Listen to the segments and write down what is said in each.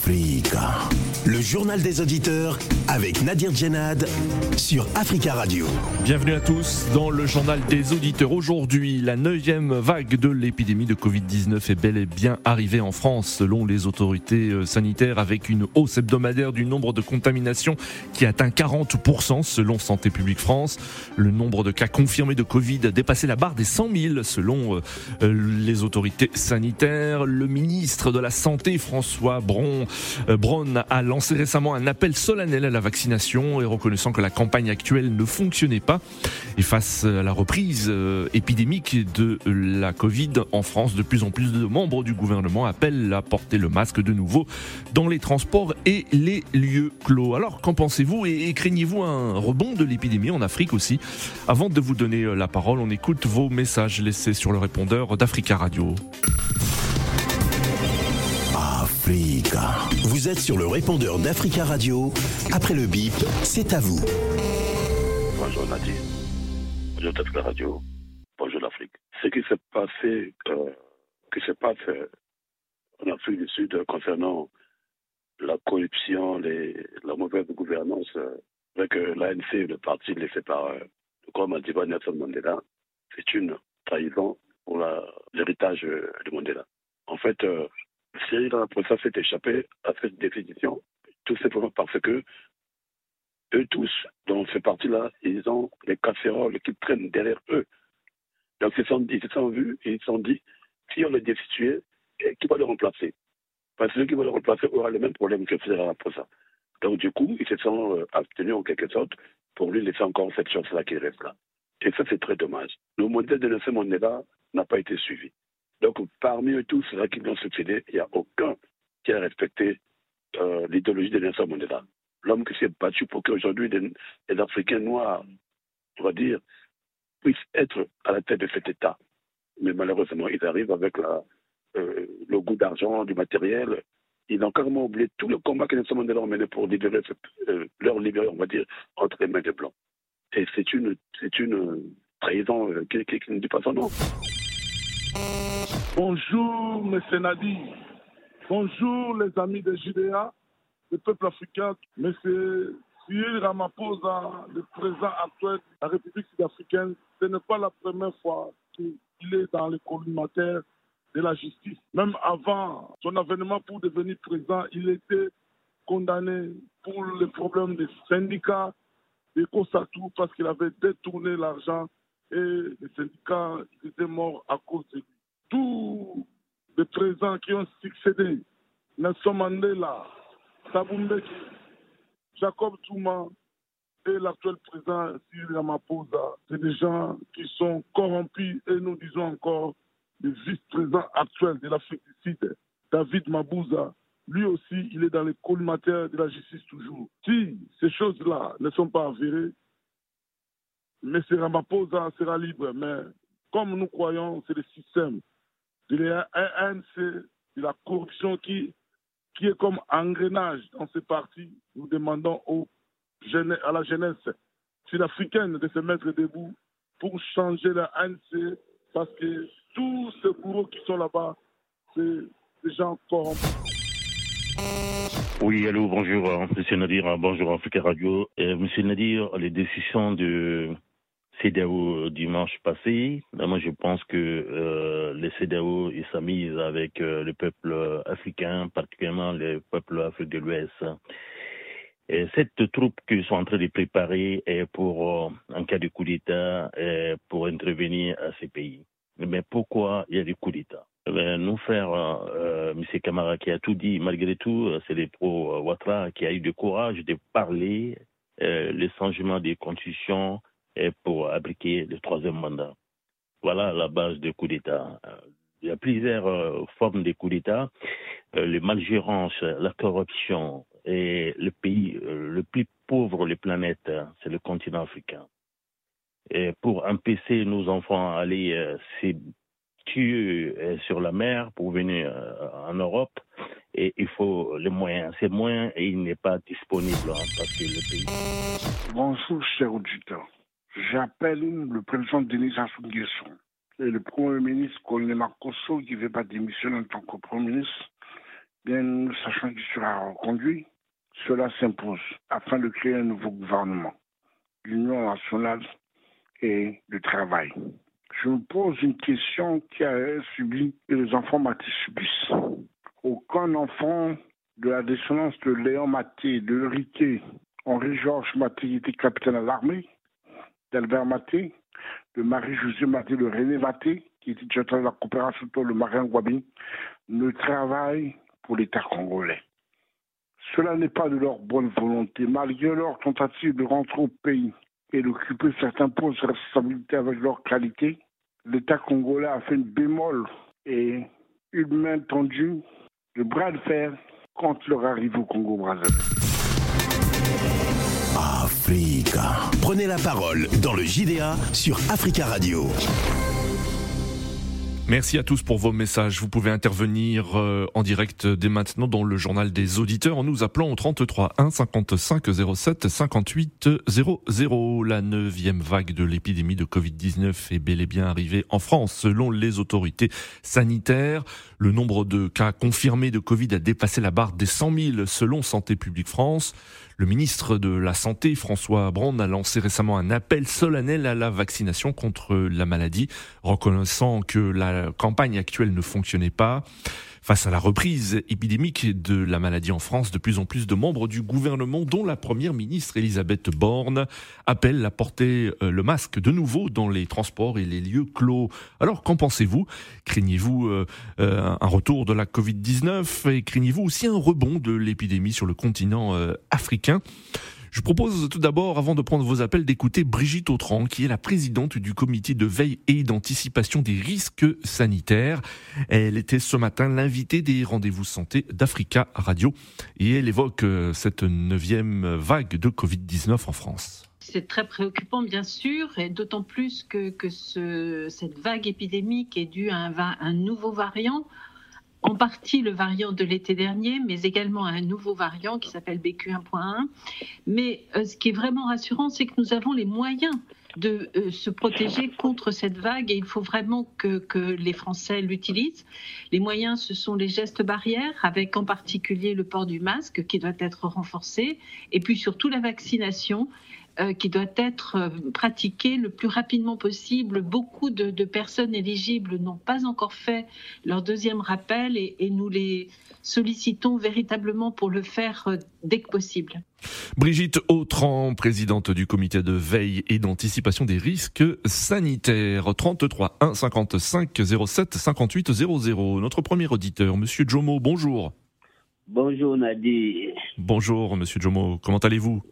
Freega Le journal des auditeurs avec Nadir Djenad sur Africa Radio. Bienvenue à tous dans le journal des auditeurs. Aujourd'hui, la neuvième vague de l'épidémie de Covid-19 est bel et bien arrivée en France selon les autorités euh, sanitaires avec une hausse hebdomadaire du nombre de contaminations qui atteint 40% selon Santé publique France. Le nombre de cas confirmés de Covid a dépassé la barre des 100 000 selon euh, euh, les autorités sanitaires. Le ministre de la Santé, François Braun, Braun a lancé récemment un appel solennel à la vaccination et reconnaissant que la campagne actuelle ne fonctionnait pas. Et face à la reprise euh, épidémique de la Covid en France, de plus en plus de membres du gouvernement appellent à porter le masque de nouveau dans les transports et les lieux clos. Alors qu'en pensez-vous et, craignez-vous un rebond de l'épidémie en Afrique aussi? Avant de vous donner euh, la parole, on écoute vos messages laissés sur le répondeur d'Africa Radio. Vous êtes sur le répondeur d'Africa Radio. Après le bip, c'est à vous. Bonjour Nadir. Bonjour d'Africa Radio. Bonjour l'Afrique. Ce qui s'est passé, euh, qui se passe euh, en Afrique du Sud concernant la corruption, les, la mauvaise gouvernance euh, avec euh, l'ANC, le parti laissé par euh, le grand Madiba Nelson Mandela, c'est une trahison pour l'héritage de Mandela. En fait, Cyril Ramaphosa s'est échappé à cette définition, tout simplement parce que eux tous, dans ce parti-là, ils ont les casseroles qui traînent derrière eux. Donc ils se sont, ils se sont vus et ils se sont dit, si on le destitue, qui va le remplacer Parce que celui qui va le remplacer aura le même problème que Cyril Ramaphosa. Donc du coup, ils se sont euh, abstenus en quelque sorte pour lui laisser encore cette chance-là qui reste là. Et ça, c'est très dommage. Le modèle de Nelson Mandela n'a pas été suivi. Donc, parmi eux tous, ceux qui ont succédé, il n'y a aucun qui a respecté euh, l'idéologie de Nelson Mandela. L'homme qui s'est battu pour qu'aujourd'hui les, Africains noirs, on va dire, puissent être à la tête de cet État. Mais malheureusement, ils arrivent avec euh, le goût d'argent, du matériel. Ils ont carrément oublié tout le combat que Nelson Mandela a mené pour libérer, euh, leur libérer, on va dire, entre les mains des Blancs. Et c'est une, trahison qui ne dit pas son nom. Bonjour, M. Nadi. Bonjour, les amis de Judéa, le peuple africain. M. Cyril Ramaphosa, le président actuel de la République sud-africaine, ce n'est pas la première fois qu'il est dans les collimateurs de la justice. Même avant son avènement pour devenir président, il était condamné pour les problèmes des syndicats, des tout parce qu'il avait détourné l'argent et les syndicats étaient morts à cause de lui. Tous les présidents qui ont succédé, Nelson Mandela, Thabo Jacob Touma et l'actuel président Cyril Ramaphosa, c'est des gens qui sont corrompus et nous disons encore le vice-président actuel de l'Afrique du Sud, David Mabouza, lui aussi, il est dans les collimateurs de la justice toujours. Si ces choses-là ne sont pas avérées, M. Ramaphosa sera libre. Mais comme nous croyons, c'est le système de l'ANC, de la corruption qui, qui est comme engrenage dans ce parti. Nous demandons aux, à la jeunesse sud-africaine de se mettre debout pour changer la ANC parce que tous ces bourreaux qui sont là-bas, c'est des gens corrompus. Oui, allô, bonjour, euh, Monsieur Nadir, bonjour Africa Radio. Euh, monsieur Nadir, les décisions de CDAO dimanche passé. moi, je pense que euh, les CDAO s'amusent avec euh, le peuple africain, particulièrement le peuple africain de l'Ouest. Et cette troupe qu'ils sont en train de préparer est pour, euh, en cas de coup d'État, pour intervenir à ces pays. Mais pourquoi il y a des coups d'État? Eh Nous faire, euh, M. Kamara qui a tout dit, malgré tout, c'est les pro-Ouattara qui a eu le courage de parler le changement des constitutions pour appliquer le troisième mandat. Voilà la base du coup d'État. Il y a plusieurs euh, formes de coup d'État. Euh, les malgérances, la corruption et le pays euh, le plus pauvre de la planète, c'est le continent africain. Et pour empêcher nos enfants à aller tuer sur la mer pour venir en Europe, il faut les moyens. Ces moyens, il n'est pas disponible hein, parce que le pays. Bonjour, cher auditeur. J'appelle le président Denis Sassou Nguesso et le Premier ministre Colonel Marcosso qui ne veut pas démissionner en tant que Premier ministre bien sachant qu'il sera reconduit, cela s'impose afin de créer un nouveau gouvernement, l'Union nationale et le travail. Je me pose une question qui a subi et les enfants Maté subissent. Aucun enfant de la descendance de Léon Maté, de l'héritier Henri-Georges Maté, qui était capitaine à l'armée, d'Albert Maté, de Marie-Josée Maté, de René Maté, qui était directeur de la coopération le marin Guabi, ne travaille pour l'État congolais. Cela n'est pas de leur bonne volonté, malgré leur tentative de rentrer au pays et d'occuper certains postes de responsabilité avec leur qualité. L'État congolais a fait une bémol et une main tendue, de bras de fer contre leur arrivée au Congo-Brazzaville. Prenez la parole dans le JDA sur Africa Radio. Merci à tous pour vos messages. Vous pouvez intervenir euh, en direct dès maintenant dans le journal des auditeurs en nous appelant au 33 1 55 07 58 00. La neuvième vague de l'épidémie de Covid-19 est bel et bien arrivée en France selon les autorités sanitaires. Le nombre de cas confirmés de Covid a dépassé la barre des 100 000 selon Santé publique France. Le ministre de la Santé, François Braun, a lancé récemment un appel solennel à la vaccination contre la maladie, reconnaissant que la campagne actuelle ne fonctionnait pas. Face à la reprise épidémique de la maladie en France, de plus en plus de membres du gouvernement, dont la première ministre Elisabeth Borne, appellent à porter euh, le masque de nouveau dans les transports et les lieux clos. Alors, qu'en pensez-vous? Craignez-vous euh, euh, un retour de la Covid-19 et craignez-vous aussi un rebond de l'épidémie sur le continent africain? Je propose tout d'abord, avant de prendre vos appels, d'écouter Brigitte Autran, qui est la présidente du comité de veille et d'anticipation des risques sanitaires. Elle était ce matin l'invitée des rendez-vous santé d'Africa Radio et elle évoque euh, cette neuvième vague de Covid-19 en France. C'est très préoccupant, bien sûr, et d'autant plus que, que ce, cette vague épidémique est due à un nouveau variant en partie le variant de l'été dernier, mais également un nouveau variant qui s'appelle BQ1.1. Mais euh, ce qui est vraiment rassurant, c'est que nous avons les moyens de euh, se protéger contre cette vague et il faut vraiment que, que les Français l'utilisent. Les moyens, ce sont les gestes barrières, avec en particulier le port du masque qui doit être renforcé, et puis surtout la vaccination euh, qui doit être euh, pratiquée le plus rapidement possible. Beaucoup de, personnes éligibles n'ont pas encore fait leur deuxième rappel et, et, nous les sollicitons véritablement pour le faire dès que possible. Brigitte Autran, présidente du comité de veille et d'anticipation des risques sanitaires. 33 1 55 07 58 00. Notre premier auditeur, Monsieur Jomo, bonjour. Bonjour Nadir. Bonjour Monsieur Jomo, comment allez-vous?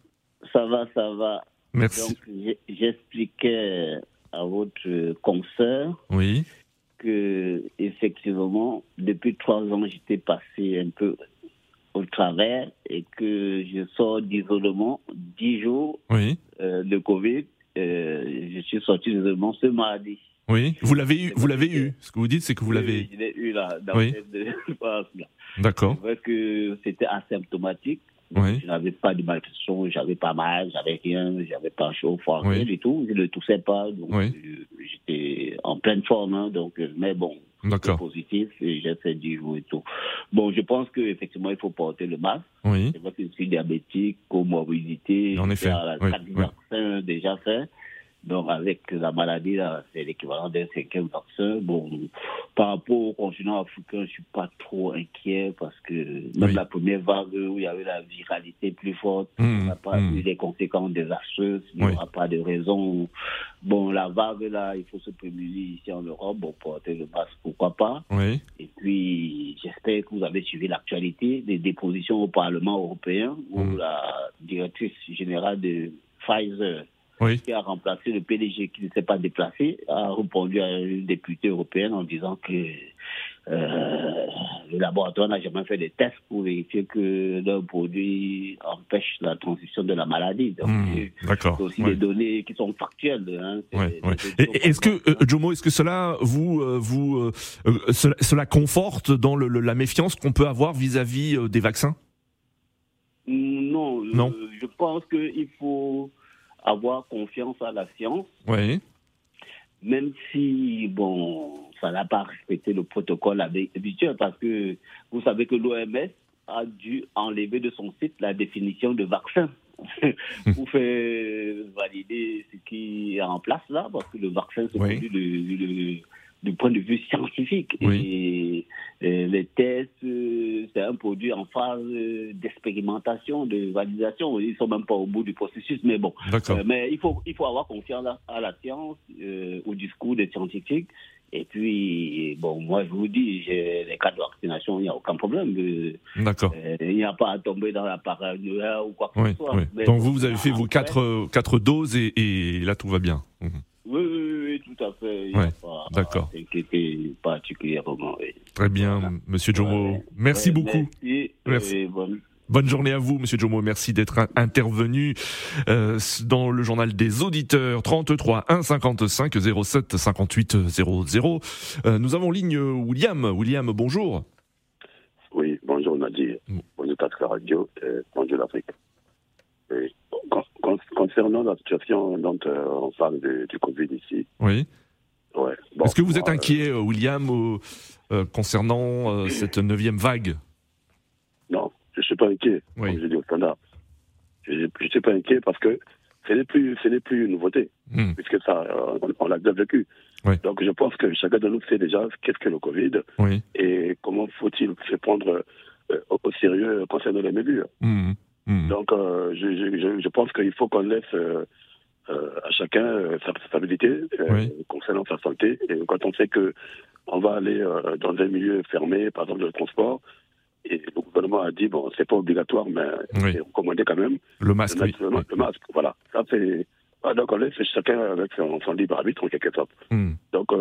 Ça va, ça va. Merci. Donc j'expliquais à votre consoeur oui. que effectivement depuis trois ans j'étais passé un peu au travers et que je sors d'isolement dix jours oui. euh, de Covid. Euh, je suis sorti d'isolement ce mardi. Oui, vous l'avez eu. Vous l'avez eu. Ce que vous dites, c'est que vous l'avez. Je l'ai eu là. Dans Oui. D'accord. C'est vrai que c'était asymptomatique. Oui. Je n'avais pas de malnutrition, j'avais pas mal, j'avais rien, j'avais pas chaud, froid, Oui. rien du tout. Je ne toussais pas, donc Oui. euh, j'étais en pleine forme. hein, donc, euh, mais bon, D'accord. positif et j'ai fait 10 jours et tout. Bon, je pense qu'effectivement, il faut porter le masque. Oui. C'est vrai que je suis diabétique, comorbidité. En j'ai effet, la oui, quatre oui. vaccins déjà fait. Donc, avec la maladie, c'est l'équivalent d'un cinquième vaccin. Bon, par rapport au continent africain, je suis pas trop inquiet parce que même Oui. la première vague où il y avait la viralité plus forte, Mmh, on n'a pas mmh. eu des conséquences désastreuses. Il n'y aura pas de raison. Bon, la vague, là, il faut se prémunir ici en Europe. Bon, porter le masque, pourquoi pas. Oui. Et puis, j'espère que vous avez suivi l'actualité des dépositions au Parlement européen où Mm. la directrice générale de Pfizer, Oui. qui a remplacé le PDG qui ne s'est pas déplacé, a répondu à une députée européenne en disant que euh, le laboratoire n'a jamais fait de tests pour vérifier que leur produit empêche la transition de la maladie. Donc, Mmh, c'est D'accord. aussi Ouais. des données qui sont factuelles. Hein. Ouais, des Est-ce que euh, Jomo, est-ce que cela vous euh, vous euh, euh, cela, cela conforte dans le- le- la méfiance qu'on peut avoir vis-à-vis des vaccins? Non, Non. je pense qu'il faut avoir confiance à la science, Oui. même si, bon, ça n'a pas respecté le protocole habituel parce que vous savez que l'OMS a dû enlever de son site la définition de vaccin pour faire valider ce qui est en place là, parce que le vaccin, c'est oui du point de vue scientifique. Et, les tests, euh, c'est un produit en phase d'expérimentation, de validation. Ils ne sont même pas au bout du processus, mais bon. Euh, mais il faut, il faut avoir confiance à, la science, euh, au discours des scientifiques. Et puis, bon, moi, je vous dis, les cas de vaccination, il n'y a aucun problème. D'accord. il n'y a pas à tomber dans la paranoïa ou quoi que ce soit. Donc, vous, vous avez fait vos quatre, quatre doses et, là, tout va bien. Mhm. Oui, oui, oui, tout à fait. D'accord. particulièrement. Très bien, Monsieur Jomo. merci beaucoup. Merci. bonne... journée à vous, Monsieur Jomo. Merci d'être intervenu euh, dans le journal des auditeurs 33 1 55 07 58 00. nous avons ligne William. William, bonjour. Oui, bonjour Nadir. Bonjour Pascal Radio. bonjour l'Afrique. Concernant la situation dont euh, on parle du Covid ici. Oui. Est-ce que vous êtes inquiet, euh, William, euh, concernant cette neuvième vague? Non, je ne suis pas inquiet, comme je dis au standard. Je ne suis pas inquiet parce que ce n'est plus, plus une nouveauté, hmm. puisque ça, on, l'a déjà vécu. Donc je pense que chacun de nous sait déjà qu'est-ce que le Covid et comment faut-il se prendre au, sérieux concernant les mesures. Hmm. Hmm. Donc, euh, je, je, je, pense qu'il faut qu'on laisse euh, euh, à chacun sa responsabilité concernant sa santé. Et quand on sait que on va aller dans un milieu fermé, par exemple le transport, et le gouvernement a dit bon, c'est pas obligatoire, mais c'est recommandé quand même. Le masque, oui. le, masque, voilà. Ça c'est. Ah, donc on laisse chacun avec son, son libre arbitre en quelque sorte. Hmm. Donc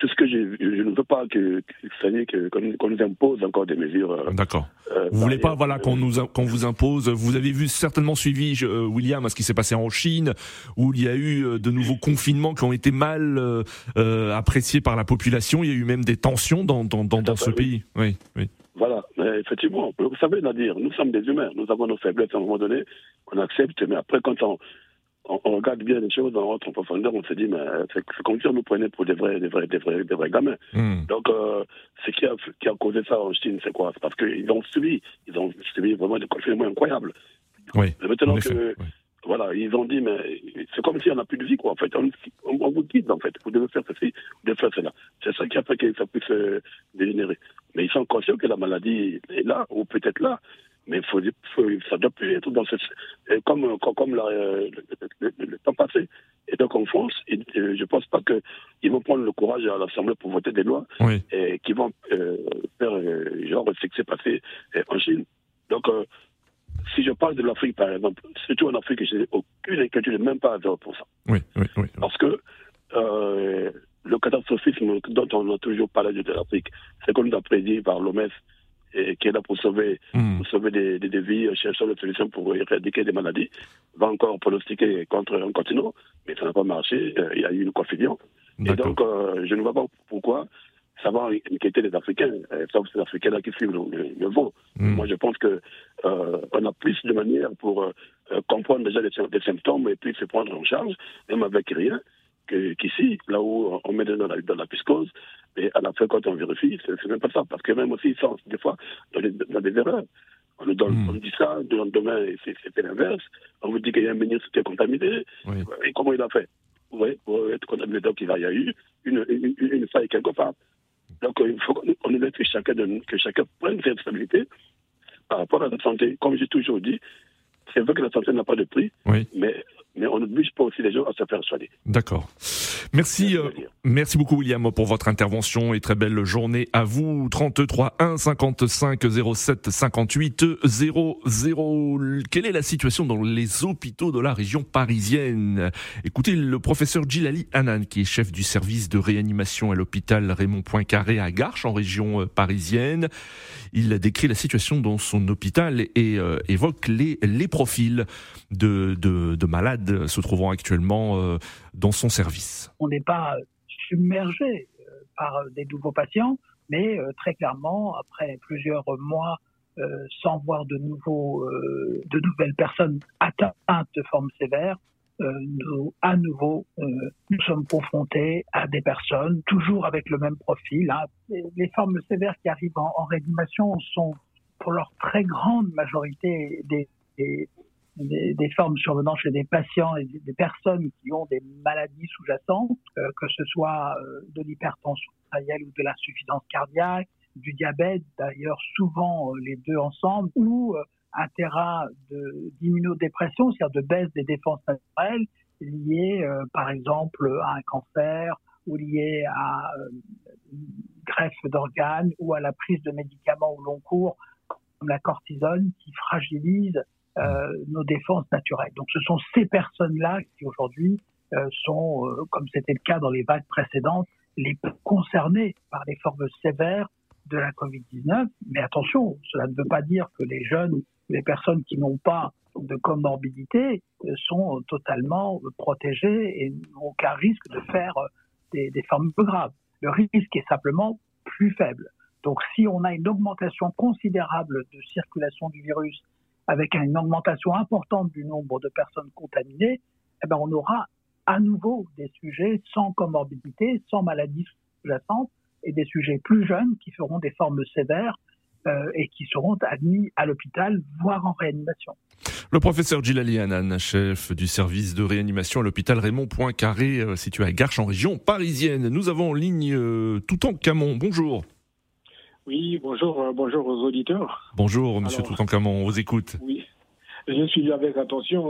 tout ce que je, je, ne veux pas que, que qu'on nous impose encore des mesures. Euh, D'accord. Euh, vous voulez pas, voilà, qu'on nous qu'on vous impose. Vous avez vu certainement suivi euh, William ce qui s'est passé en Chine, où il y a eu de nouveaux confinements qui ont été mal appréciés par la population. Il y a eu même des tensions dans dans, dans, ce pays. Oui, oui. Voilà, effectivement. Vous savez, Nadir, nous sommes des humains. Nous avons nos faiblesses à un moment donné. On accepte, mais après, quand on on, regarde bien les choses, on rentre en profondeur, on se dit, mais c'est comme si on nous prenait pour des vrais, des vrais, des vrais, des vrais gamins. Hmm. Donc, euh, ce qui a, qui a causé ça en Chine, c'est quoi? C'est parce qu'ils ont subi, ils ont subi vraiment des confinements incroyables. Oui. Maintenant que, voilà, ils ont dit, mais c'est comme si on n'a plus de vie, quoi. En fait, on, on, vous quitte, en fait. Vous devez faire ceci, vous devez faire cela. C'est ça qui a fait que ça puisse euh, dégénérer. Mais ils sont conscients que la maladie est là, ou peut-être là, mais faut, ça doit plus être dans ce, comme, comme euh, le, temps passé. Et donc en France, je ne pense pas qu'ils vont prendre le courage à l'Assemblée pour voter des lois et qui vont euh, faire euh, genre ce qui s'est passé en Chine. Donc si je parle de l'Afrique, par exemple, surtout en Afrique, je n'ai aucune inquiétude, même pas à 0%. Oui, oui, oui. Parce que le catastrophisme dont on a toujours parlé de l'Afrique, c'est comme l'a prédit par l'OMS et qui est là pour sauver, hmm. pour sauver des, des, vies, cherchant des solutions pour éradiquer des maladies, va encore pronostiquer contre un continent, mais ça n'a pas marché. Euh, il y a eu une confusion. Et donc, euh, je ne vois pas pourquoi ça va inquiéter les Africains, euh, sauf ces Africains-là qui suivent le, vent. Hmm. Moi, je pense que on a plus de manières pour comprendre déjà les, symptômes et puis se prendre en charge, même avec rien qu'ici, là où on met dans la, dans la piscose, et à la fin, quand on vérifie, c'est même pas ça. Parce que même aussi, ça, des fois, dans des, dans des erreurs. On nous, donne, hmm. on dit ça, demain, c'est l'inverse. On vous dit qu'il y a un ministre qui est contaminé. Et comment il a fait? Vous voyez, pour être contaminé, donc il y a eu une, une, une faille quelque part. Donc il faut qu'on laisse que chacun, que chacun prenne ses responsabilités par rapport à la santé. Comme j'ai toujours dit, c'est vrai que la santé n'a pas de prix, mais mais on n'oblige pas aussi les gens à se faire soigner. D'accord. Merci, euh, merci beaucoup William pour votre intervention et très belle journée à vous. 33 1 55 07 58 00. Quelle est la situation dans les hôpitaux de la région parisienne? Écoutez le professeur Gilali Hanan qui est chef du service de réanimation à l'hôpital Raymond Poincaré à Garches en région euh, parisienne. Il a décrit la situation dans son hôpital et euh, évoque les, les profils de, de, de malades se trouvant actuellement euh, dans son service On n'est pas submergé euh, par des nouveaux patients, mais euh, très clairement, après plusieurs mois sans voir de, nouveaux, de nouvelles personnes atteintes de formes sévères, nous, à nouveau, nous sommes confrontés à des personnes toujours avec le même profil. Hein. Les formes sévères qui arrivent en, réanimation sont pour leur très grande majorité des, formes survenant chez des patients et des personnes qui ont des maladies sous-jacentes, que ce soit de l'hypertension artérielle ou de l'insuffisance cardiaque, du diabète, d'ailleurs souvent les deux ensemble, ou un terrain d'immunodépression, c'est-à-dire de baisse des défenses naturelles liées, euh, par exemple, à un cancer ou liées à euh, une greffe d'organes ou à la prise de médicaments au long cours, comme la cortisone, qui fragilise euh, nos défenses naturelles. Donc ce sont ces personnes-là qui aujourd'hui sont, comme c'était le cas dans les vagues précédentes, les plus concernées par les formes sévères de la Covid-19. Mais attention, cela ne veut pas dire que les jeunes les personnes qui n'ont pas de comorbidité sont totalement protégées et n'ont aucun risque de faire des, des formes graves. Le risque est simplement plus faible. Donc si on a une augmentation considérable de circulation du virus avec une augmentation importante du nombre de personnes contaminées, eh ben on aura à nouveau des sujets sans comorbidité, sans maladie sous-jacente et des sujets plus jeunes qui feront des formes sévères euh, et qui seront admis à l'hôpital, voire en réanimation. Le professeur Gilali Hanan, chef du service de réanimation à l'hôpital Raymond Poincaré, euh, situé à Garches en région parisienne. Nous avons en ligne euh, Toutankhamon. Bonjour. Oui, bonjour, bonjour aux auditeurs. Bonjour, monsieur Toutankhamon, on vous écoute. Oui. Je suis avec attention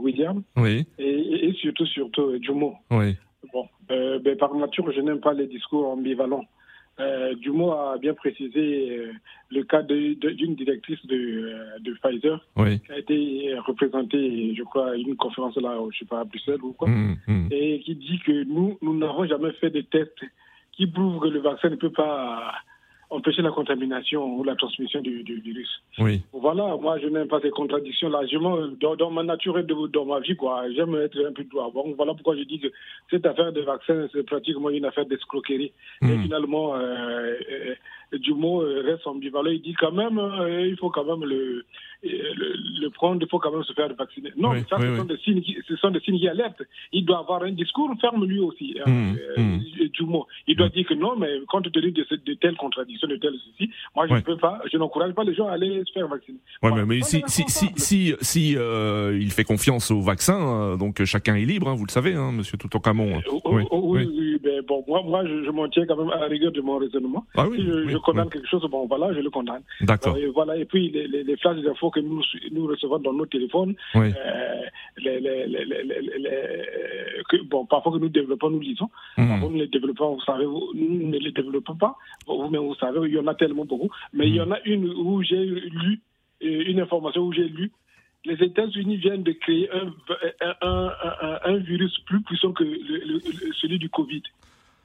William. Oui. Et, surtout, surtout Jumo. Oui. Bon, ben, par nature, je n'aime pas les discours ambivalents. Euh, Dumont a bien précisé euh, le cas d'une directrice de, euh, de Pfizer qui a été représentée, je crois, à une conférence là, je sais pas, à Bruxelles ou quoi, mmh, mmh. et qui dit que nous, nous n'avons jamais fait de tests qui prouvent que le vaccin ne peut pas empêcher la contamination ou la transmission du, virus. Oui. Voilà, moi je n'aime pas ces contradictions-là. Dans, dans, ma nature et dans ma vie, quoi, j'aime être un peu droit. Bon, voilà pourquoi je dis que cette affaire de vaccin, c'est pratiquement une affaire d'escroquerie. Et hmm. finalement, euh, euh, Dumont reste ambivalent. Il dit quand même, euh, il faut quand même le, le, prendre, il faut quand même se faire vacciner. Non, ça, ce, Sont des signes qui, ce sont des signes qui alertent. Il doit avoir un discours ferme lui aussi, hein, hmm. Hmm. Dumont. Il doit dire que non, mais compte tenu de, de telles contradictions, de tel souci. Moi, je ne peux pas, je n'encourage pas les gens à aller se faire vacciner. Ouais, mais, si, si, si, si, si euh, il fait confiance au vaccin, euh, donc chacun est libre, hein, vous le savez, hein, Monsieur Toutankhamon. Euh, oui, oui, oui, mais bon, moi, moi je, je m'en tiens quand même à la rigueur de mon raisonnement. Ah, si je, je condamne quelque chose, bon, voilà, je le condamne. D'accord. Et voilà, et puis les, les, les flashs d'infos que nous, nous recevons dans nos téléphones, les, que, bon, parfois que nous développons, nous lisons. Mmh. Parfois, nous les développons, vous savez, vous, nous ne les développons pas. Vous-même, vous savez il y en a tellement beaucoup. Mais il y en a une où j'ai lu, euh, une information où j'ai lu, les États-Unis viennent de créer un, un, un, un, virus plus puissant que celui du Covid.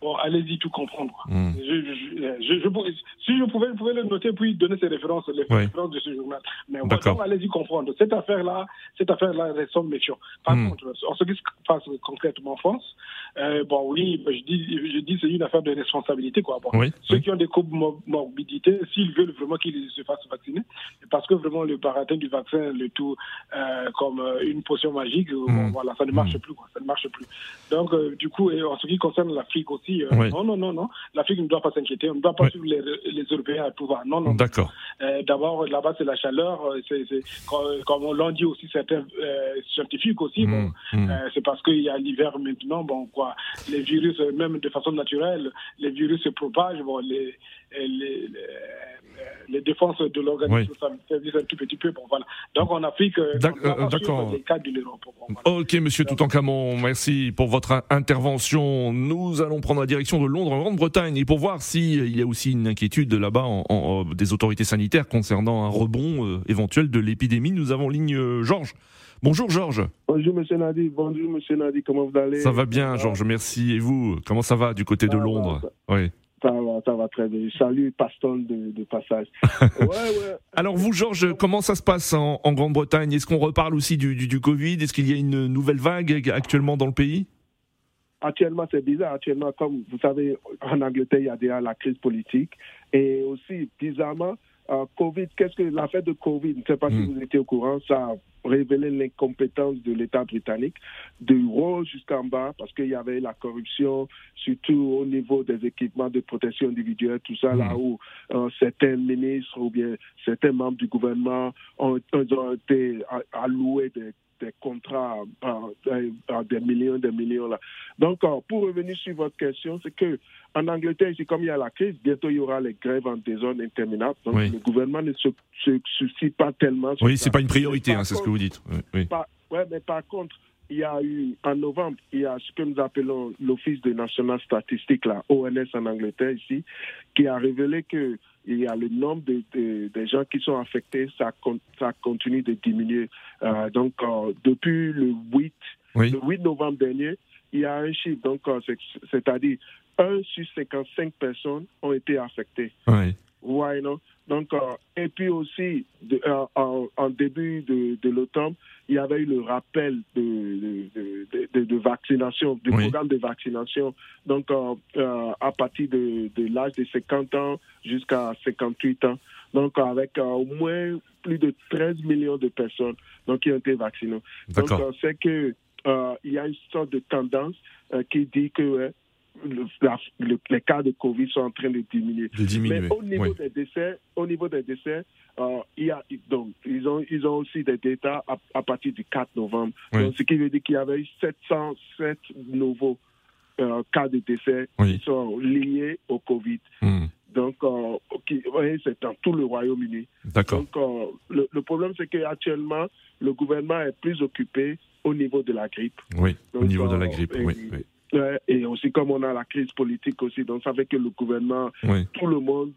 Bon, allez-y tout comprendre. Hmm. Je, je, si je pouvais, je pouvais le noter puis donner ces références, les références de ce journal. Mais allez-y comprendre. Cette affaire-là, cette affaire-là ressemble méchant. Par hmm. contre, en ce qui se passe concrètement en France, euh, bon, oui, je dis, je dis c'est une affaire de responsabilité, quoi. Bon, ceux qui ont des comorbidités, s'ils veulent vraiment qu'ils se fassent vacciner, parce que vraiment le baratin du vaccin, le tout euh, comme euh, une potion magique, hmm. voilà, ça ne marche plus, quoi. Ça ne marche plus. Donc, du coup, et en ce qui concerne l'Afrique aussi, euh, non, non, non, non. L'Afrique ne doit pas s'inquiéter. On ne doit pas suivre les, Européens à tout va. Non, non. D'accord. Euh, d'abord, là-bas, c'est la chaleur. Euh, c'est, comme on l'a dit aussi certains scientifiques aussi. Bon, mmh, mmh. c'est parce qu'il y a l'hiver maintenant. Bon, quoi. Les virus, même de façon naturelle, les virus se propagent. Bon, les, les les défenses de l'organisme ça service un tout petit peu. Bon, voilà. Donc en Afrique, euh, euh, d'accord. Ok, monsieur Toutankhamon, merci pour votre intervention. Nous allons prendre la direction de Londres, en Grande-Bretagne, et pour voir s'il y a aussi une inquiétude là-bas en, des autorités sanitaires concernant un rebond euh, éventuel de l'épidémie. Nous avons ligne Georges. Bonjour Georges. Bonjour Monsieur Nadi. Bonjour Monsieur Nadi. Comment vous allez? Ça va bien Georges, merci. Et vous? Comment ça va du côté de Londres? Oui. Ça va, ça va très bien. Salut, Paston de, passage. ouais, ouais. Alors vous, Georges, comment ça se passe en, Grande-Bretagne? Est-ce qu'on reparle aussi du, du, Covid? Est-ce qu'il y a une nouvelle vague actuellement dans le pays? Actuellement, c'est bizarre. Actuellement, comme vous savez, en Angleterre, il y a déjà la crise politique. Et aussi, bizarrement, euh, Covid, qu'est-ce que l'affaire de Covid, je ne sais pas si Mm. vous étiez au courant, ça a révélé l'incompétence de l'État britannique, de haut jusqu'en bas, parce qu'il y avait la corruption, surtout au niveau des équipements de protection individuelle, tout ça, là où euh, certains ministres ou bien certains membres du gouvernement ont, ont été alloués des des contrats à, à des millions, des millions là. Donc, euh, pour revenir sur votre question, c'est que en Angleterre, ici, comme il y a la crise, bientôt il y aura les grèves en des zones interminables. Donc, Oui. le gouvernement ne se, se soucie pas tellement. sur Oui, c'est pas une priorité, hein, c'est ce que vous dites. Oui, par- ouais, mais par contre, il y a eu, en novembre, il y a ce que nous appelons l'Office de National Statistics, la ONS en Angleterre ici, qui a révélé que il y a le nombre de, de- de gens qui sont affectés, ça, ça continue de diminuer. Euh, donc, euh, depuis le 8, Oui. le 8 novembre dernier, il y a un chiffre, donc euh, c'est- c'est-à-dire 1 sur 55 personnes ont été affectées. Ouais. Ouais, non. Donc, euh, et puis aussi, de- euh, en, en début de, de l'automne, il y avait eu le rappel de, de, vaccination, du Oui. programme de vaccination. Donc, euh, à partir de, de l'âge de 50 ans jusqu'à 58 ans. Donc, avec au moins plus de 13 millions de personnes donc, qui ont été vaccinées. Donc, c'est que il y a une sorte de tendance qui dit que le- la- le- les cas de Covid sont en train de diminuer. De diminuer, Mais au niveau oui. des décès, au niveau des décès, euh, il y a donc ils ont ils ont aussi des détails à, à partir du 4 novembre. Oui. Donc, ce qui veut dire qu'il y avait eu 707 nouveaux euh, cas de décès Oui. qui sont liés au Covid. Hmm. Donc, euh, oui, c'est dans tout le Royaume-Uni. D'accord. Donc, euh, le, le problème, c'est qu'actuellement, le gouvernement est plus occupé au niveau de la grippe. Oui, au niveau de la grippe. oui. Ouais, et aussi, comme on a la crise politique aussi, donc ça fait que le gouvernement, Oui. tout le monde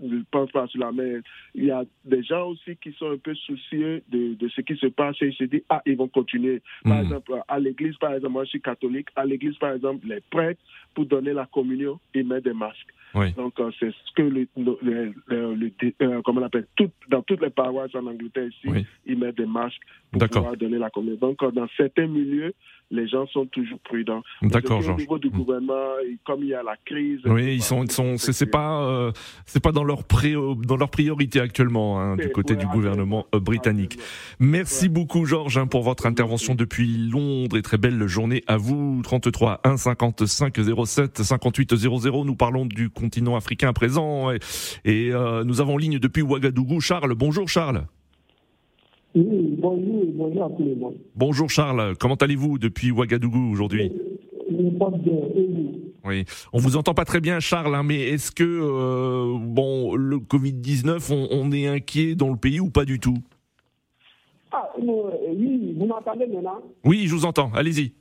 ne pense pas sur la mer. Il y a des gens aussi qui sont un peu soucieux de, de ce qui se passe et ils se disent, ah, ils vont continuer. Par Mm. exemple, à l'église, par exemple, moi je suis catholique, à l'église, par exemple, les prêtres, pour donner la communion, ils mettent des masques. Oui. Donc, euh, c'est ce que le, le, le- le- le- euh, comment on appelle, tout, dans toutes les paroisses en Angleterre ici, Oui. ils mettent des masques pour pouvoir donner la communion. Donc, euh, dans certains milieux, les gens sont toujours prudents. D'accord, que Au Georges. niveau du gouvernement, et comme il y a la crise. Oui, ils sont, ils sont, c'est c'est pas, euh, c'est pas dans leur pré, dans leur priorité actuellement hein, du côté ouais, du gouvernement euh, britannique. Merci beaucoup Georges hein, pour votre intervention depuis Londres et très belle journée à vous. 33 1 55 07 58 00. Nous parlons du continent africain à présent et, et, euh, nous avons en ligne depuis Ouagadougou Charles. Bonjour Charles. Oui, bonjour, bonjour à tout le monde. Bonjour Charles. Comment allez-vous depuis Ouagadougou aujourd'hui? Oui, on vous entend pas très bien, Charles, hein, mais est-ce que euh, bon, le Covid 19, on, on est inquiet dans le pays ou pas du tout? Ah, euh, oui, vous m'entendez maintenant? Oui, je vous entends. Allez-y.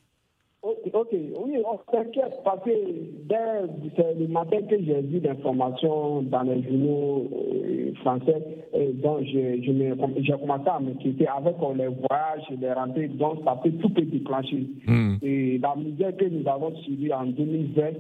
Ok, oui, on s'inquiète parce que dès le matin que j'ai vu l'information dans les journaux euh, français, euh, donc je, je j'ai commencé à m'inquiéter avec euh, les voyages et les rentrées, donc ça peut tout peut déclencher. Hmm. Et la misère que nous avons subie en 2020, ah,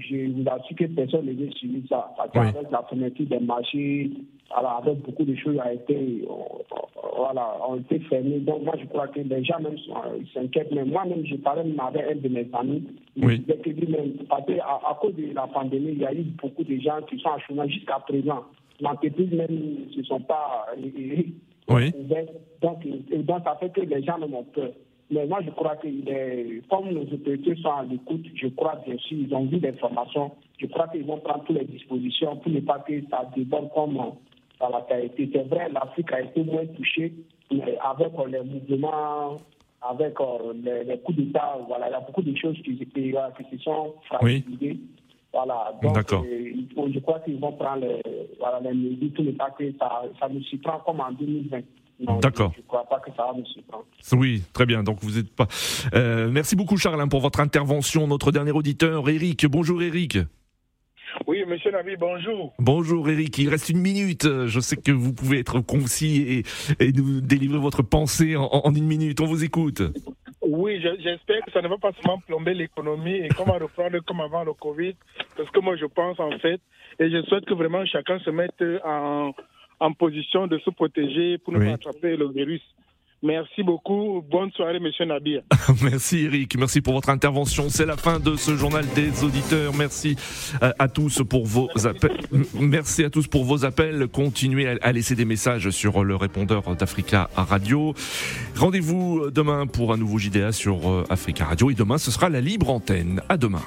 je vous assure que personne n'avait suivi ça. Parce Oui. la fermeture des marchés, alors, avec beaucoup de choses ont été, euh, voilà, ont été fermées. Donc, moi, je crois que les gens même euh, s'inquiètent. Mais moi-même, je parlais même avec un de mes amis. Il Oui. disait que lui-même, parce qu'à à cause de la pandémie, il y a eu beaucoup de gens qui sont en chômage jusqu'à présent. L'entreprise même ne se sont pas euh, euh, Oui. Donc, et donc, ça fait que les gens même ont peur. Mais moi, je crois que les- comme nos autorités sont à l'écoute, je crois bien sûr, ils ont vu des formations. Je crois qu'ils vont prendre toutes les dispositions pour ne pas que ça déborde comme euh, ça l'a été. C'est vrai, l'Afrique a été moins touchée, mais avec euh, les mouvements, avec euh, les, les coups d'État, voilà, il y a beaucoup de choses qui, qui, qui se sont Oui. fragilisées. Voilà, donc euh, je crois qu'ils vont prendre les, voilà, les mesures pour ne pas que ça, ça nous surprend comme en 2020. D'accord. Je ne crois pas que ça va nous surprendre. Oui, très bien. Donc vous êtes pas. Euh, merci beaucoup, Charles, hein, pour votre intervention. Notre dernier auditeur, Eric. Bonjour, Eric. Oui, monsieur Nabi, bonjour. Bonjour, Eric. Il reste une minute. Je sais que vous pouvez être concis et, et nous délivrer votre pensée en, en une minute. On vous écoute. Oui, je- j'espère que ça ne va pas seulement plomber l'économie et comment reprendre comme avant le Covid. Parce que moi, je pense en fait, et je souhaite que vraiment chacun se mette en, en position de se protéger pour ne Oui. pas attraper le virus. Merci beaucoup. Bonne soirée, monsieur Nabir. merci, Eric. Merci pour votre intervention. C'est la fin de ce journal des auditeurs. Merci euh, à tous pour vos appels. Merci à tous pour vos appels. Continuez à laisser des messages sur le répondeur d'Africa Radio. Rendez-vous demain pour un nouveau JDA sur euh, Africa Radio. Et demain, ce sera la libre antenne. À demain.